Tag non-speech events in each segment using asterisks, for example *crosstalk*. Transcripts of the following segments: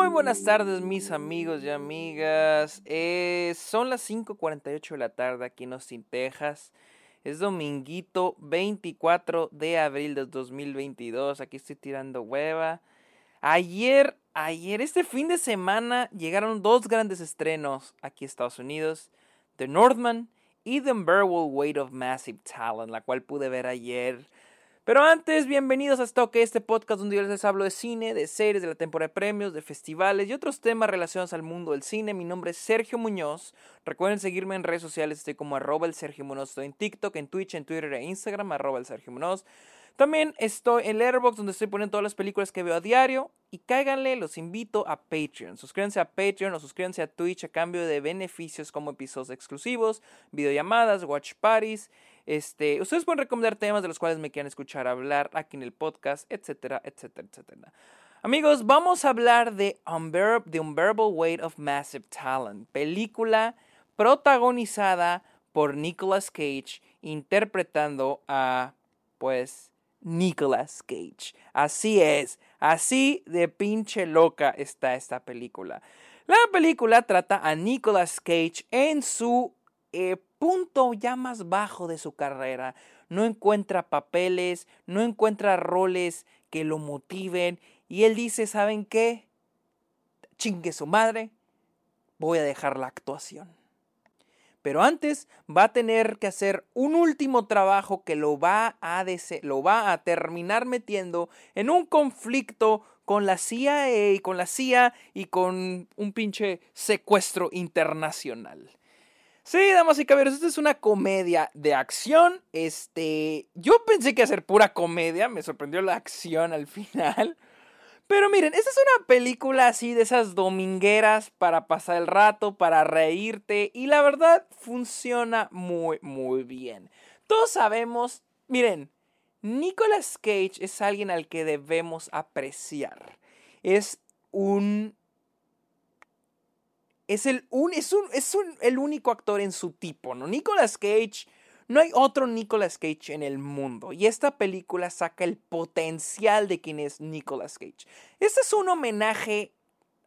Muy buenas tardes mis amigos y amigas. Eh, son las 5.48 de la tarde aquí en Austin, Texas. Es dominguito 24 de abril de 2022. Aquí estoy tirando hueva. Ayer, ayer, este fin de semana llegaron dos grandes estrenos aquí en Estados Unidos. The Northman y The Unbearable Weight of Massive Talent, la cual pude ver ayer. Pero antes, bienvenidos a Stoke, este podcast donde yo les hablo de cine, de series, de la temporada de premios, de festivales y otros temas relacionados al mundo del cine. Mi nombre es Sergio Muñoz. Recuerden seguirme en redes sociales, estoy como arroba el Sergio Muñoz. Estoy en TikTok, en Twitch, en Twitter e Instagram, arroba el Sergio Muñoz. También estoy en Letterboxd donde estoy poniendo todas las películas que veo a diario. Y cáiganle, los invito a Patreon. Suscríbanse a Patreon o suscríbanse a Twitch a cambio de beneficios como episodios exclusivos, videollamadas, watch parties este, ustedes pueden recomendar temas de los cuales me quieran escuchar hablar aquí en el podcast, etcétera, etcétera, etcétera. Amigos, vamos a hablar de The Unbearable Weight of Massive Talent, película protagonizada por Nicolas Cage, interpretando a, pues, Nicolas Cage. Así es, así de pinche loca está esta película. La película trata a Nicolas Cage en su eh, punto ya más bajo de su carrera. No encuentra papeles, no encuentra roles que lo motiven. Y él dice, ¿saben qué? Chingue su madre, voy a dejar la actuación. Pero antes va a tener que hacer un último trabajo que lo va a, lo va a terminar metiendo en un conflicto con la CIA y con la CIA y con un pinche secuestro internacional. Sí, damas y caballeros, esta es una comedia de acción. Este, yo pensé que ser pura comedia, me sorprendió la acción al final. Pero miren, esta es una película así de esas domingueras para pasar el rato, para reírte y la verdad funciona muy, muy bien. Todos sabemos, miren, Nicolas Cage es alguien al que debemos apreciar. Es un es el, un, es un, es un, el único actor en su tipo, ¿no? Nicolas Cage, no hay otro Nicolas Cage en el mundo. Y esta película saca el potencial de quien es Nicolas Cage. Este es un homenaje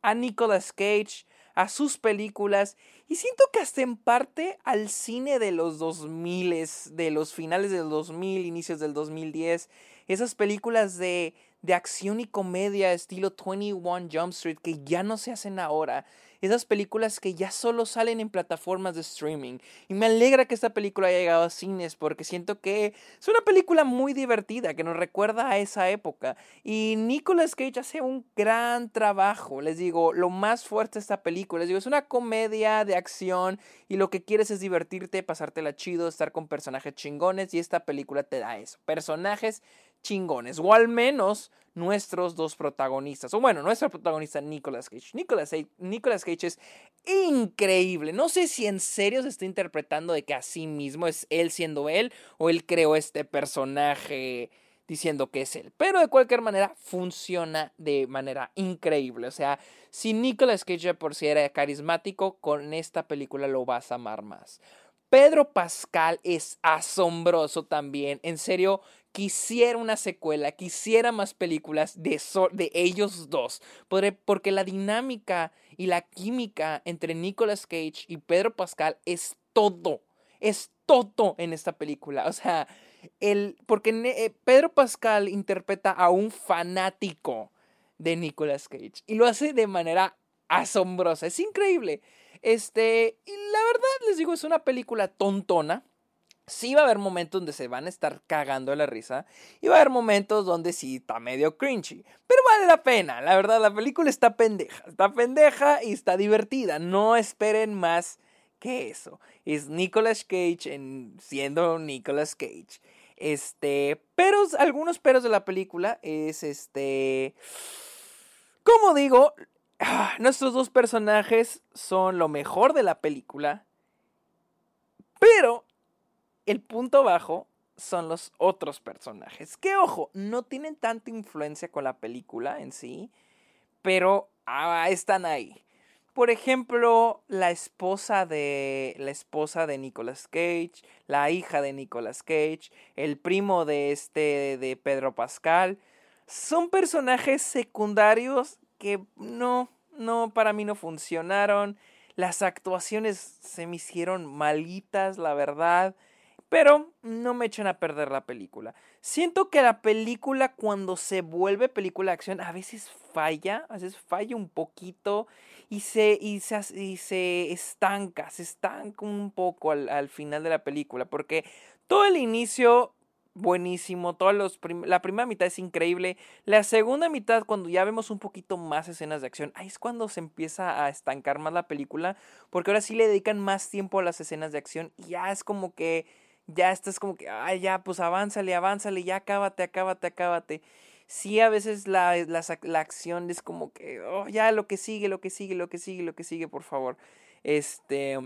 a Nicolas Cage, a sus películas y siento que hasta en parte al cine de los 2000, de los finales del 2000, inicios del 2010, esas películas de, de acción y comedia estilo 21 Jump Street que ya no se hacen ahora esas películas que ya solo salen en plataformas de streaming. Y me alegra que esta película haya llegado a cines porque siento que es una película muy divertida que nos recuerda a esa época. Y Nicolas Cage hace un gran trabajo. Les digo, lo más fuerte de esta película, les digo, es una comedia de acción y lo que quieres es divertirte, pasártela chido, estar con personajes chingones y esta película te da eso. Personajes chingones, o al menos nuestros dos protagonistas, o bueno, nuestro protagonista Nicolas Cage. Nicolas, Cage es increíble. No sé si en serio se está interpretando de que así mismo es él siendo él, o él creó este personaje diciendo que es él. Pero de cualquier manera funciona de manera increíble. O sea, si Nicolas Cage por si era carismático, con esta película lo vas a amar más. Pedro Pascal es asombroso también. En serio, quisiera una secuela, quisiera más películas de, de ellos dos. Porque la dinámica y la química entre Nicolas Cage y Pedro Pascal es todo. Es todo en esta película. O sea, el, porque eh, Pedro Pascal interpreta a un fanático de Nicolas Cage y lo hace de manera asombrosa. Es increíble. Este, y la verdad les digo, es una película tontona. Sí va a haber momentos donde se van a estar cagando de la risa y va a haber momentos donde sí está medio cringy, pero vale la pena, la verdad la película está pendeja, está pendeja y está divertida, no esperen más que eso. Es Nicolas Cage en, siendo Nicolas Cage. Este, pero algunos peros de la película es este como digo, Ah, nuestros dos personajes son lo mejor de la película, el punto bajo son los otros personajes, que ojo, no tienen tanta influencia con la película en sí, pero ah, están ahí. Por ejemplo, la esposa de la esposa de Nicolas Cage, la hija de Nicolas Cage, el primo de este de Pedro Pascal, son personajes secundarios que no, no, para mí no funcionaron. Las actuaciones se me hicieron malitas, la verdad. Pero no me echen a perder la película. Siento que la película cuando se vuelve película de acción a veces falla, a veces falla un poquito y se, y se, y se estanca, se estanca un poco al, al final de la película. Porque todo el inicio buenísimo. Todos los la primera mitad es increíble. La segunda mitad, cuando ya vemos un poquito más escenas de acción, ahí es cuando se empieza a estancar más la película. Porque ahora sí le dedican más tiempo a las escenas de acción. Y ya es como que. Ya estás como que. Ay, ya, pues avánzale, avánzale, ya acábate, acábate, acábate. Sí, a veces la, la, la acción es como que. Oh, ya, lo que sigue, lo que sigue, lo que sigue, lo que sigue, por favor. Este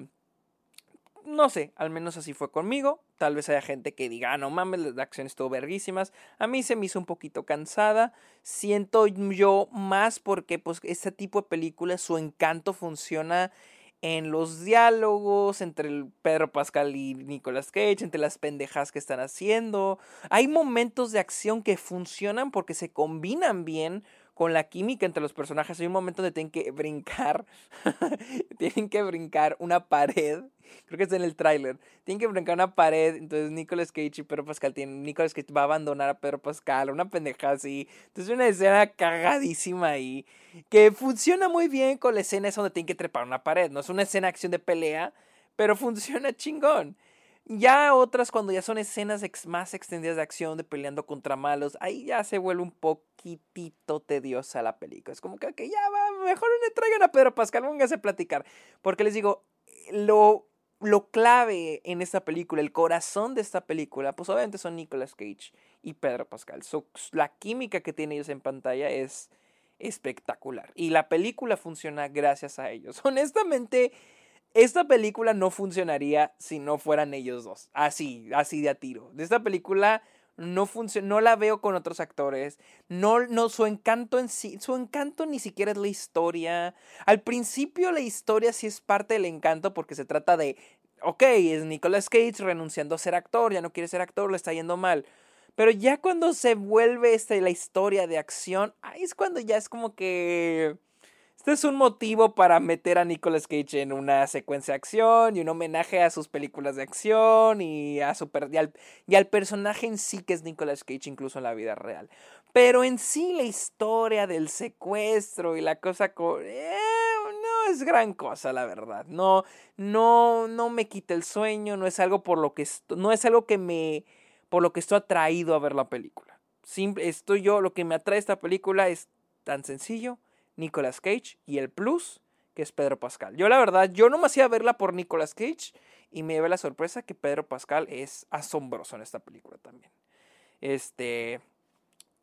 no sé, al menos así fue conmigo. Tal vez haya gente que diga, ah, no mames, las acciones estuvo verguísimas. A mí se me hizo un poquito cansada. Siento yo más porque, pues, este tipo de películas, su encanto funciona en los diálogos entre Pedro Pascal y Nicolas Cage, entre las pendejas que están haciendo. Hay momentos de acción que funcionan porque se combinan bien con la química entre los personajes. Hay un momento donde tienen que brincar, tienen que brincar una pared. *laughs* Creo que es en el tráiler. Tienen que brincar una pared. Entonces Nicolas Cage y Pedro Pascal tienen. Nicolas Cage va a abandonar a Pedro Pascal. Una pendeja así. Entonces una escena cagadísima ahí. Que funciona muy bien con la escena donde tienen que trepar una pared. No es una escena de acción de pelea. Pero *laughs* funciona chingón. Ya otras, cuando ya son escenas más extendidas de acción, de peleando contra malos, ahí ya se vuelve un poquitito tediosa la película. Es como que, ya va, mejor le traigan a Pedro Pascal, pónganse a platicar. Porque les digo, lo, lo clave en esta película, el corazón de esta película, pues obviamente son Nicolas Cage y Pedro Pascal. la química que tienen ellos en pantalla es espectacular. Y la película funciona gracias a ellos. *laughs* Honestamente esta película no funcionaría si no fueran ellos dos. Así, así de a tiro. De esta película no no la veo con otros actores. No, no, su encanto en sí, su encanto ni siquiera es la historia. Al principio la historia sí es parte del encanto porque se trata de, ok, es Nicolas Cage renunciando a ser actor, ya no quiere ser actor, le está yendo mal. Pero ya cuando se vuelve este, la historia de acción, ahí es cuando ya es como que este es un motivo para meter a Nicolas Cage en una secuencia de acción y un homenaje a sus películas de acción y, a su y, al, personaje en sí que es Nicolas Cage incluso en la vida real. Pero en sí la historia del secuestro y la cosa eh, no es gran cosa, la verdad. No, no, no me quita el sueño, no es algo por lo que no es algo que me por lo que estoy atraído a ver la película. Simple, estoy yo, lo que me atrae a esta película es tan sencillo Nicolas Cage y el plus que es Pedro Pascal. Yo la verdad, yo no me hacía verla por Nicolas Cage y me llevé la sorpresa que Pedro Pascal es asombroso en esta película también. Este,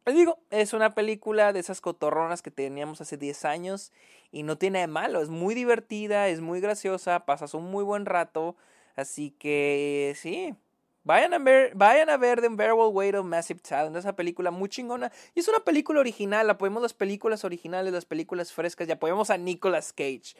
les digo, es una película de esas cotorronas que teníamos hace 10 años y no tiene de malo, es muy divertida, es muy graciosa, pasas un muy buen rato, así que sí, Vayan a ver, vayan a ver The Unbearable Weight of Massive Talent, esa película muy chingona. Y es una película original, apoyemos las películas originales, las películas frescas y apoyemos a Nicolas Cage.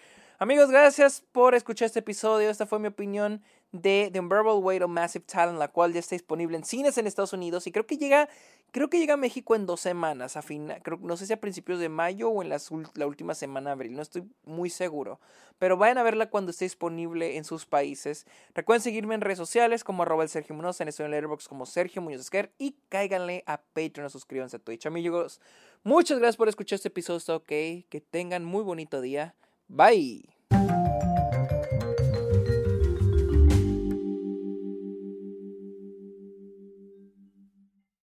Amigos, gracias por escuchar este episodio. Esta fue mi opinión de The Unbearable Weight of Massive Talent, la cual ya está disponible en cines en Estados Unidos y creo que llega, creo que llega a México en dos semanas, a fin, creo, no sé si a principios de mayo o en la última semana de abril, no estoy muy seguro, pero vayan a verla cuando esté disponible en sus países. Recuerden seguirme en redes sociales como arroba el Sergio Munoz, en el Letterboxd como Sergio Muñoz Esquer y cáiganle a Patreon, suscríbanse a Twitch. Amigos, muchas gracias por escuchar este episodio, ok, que tengan muy bonito día, bye.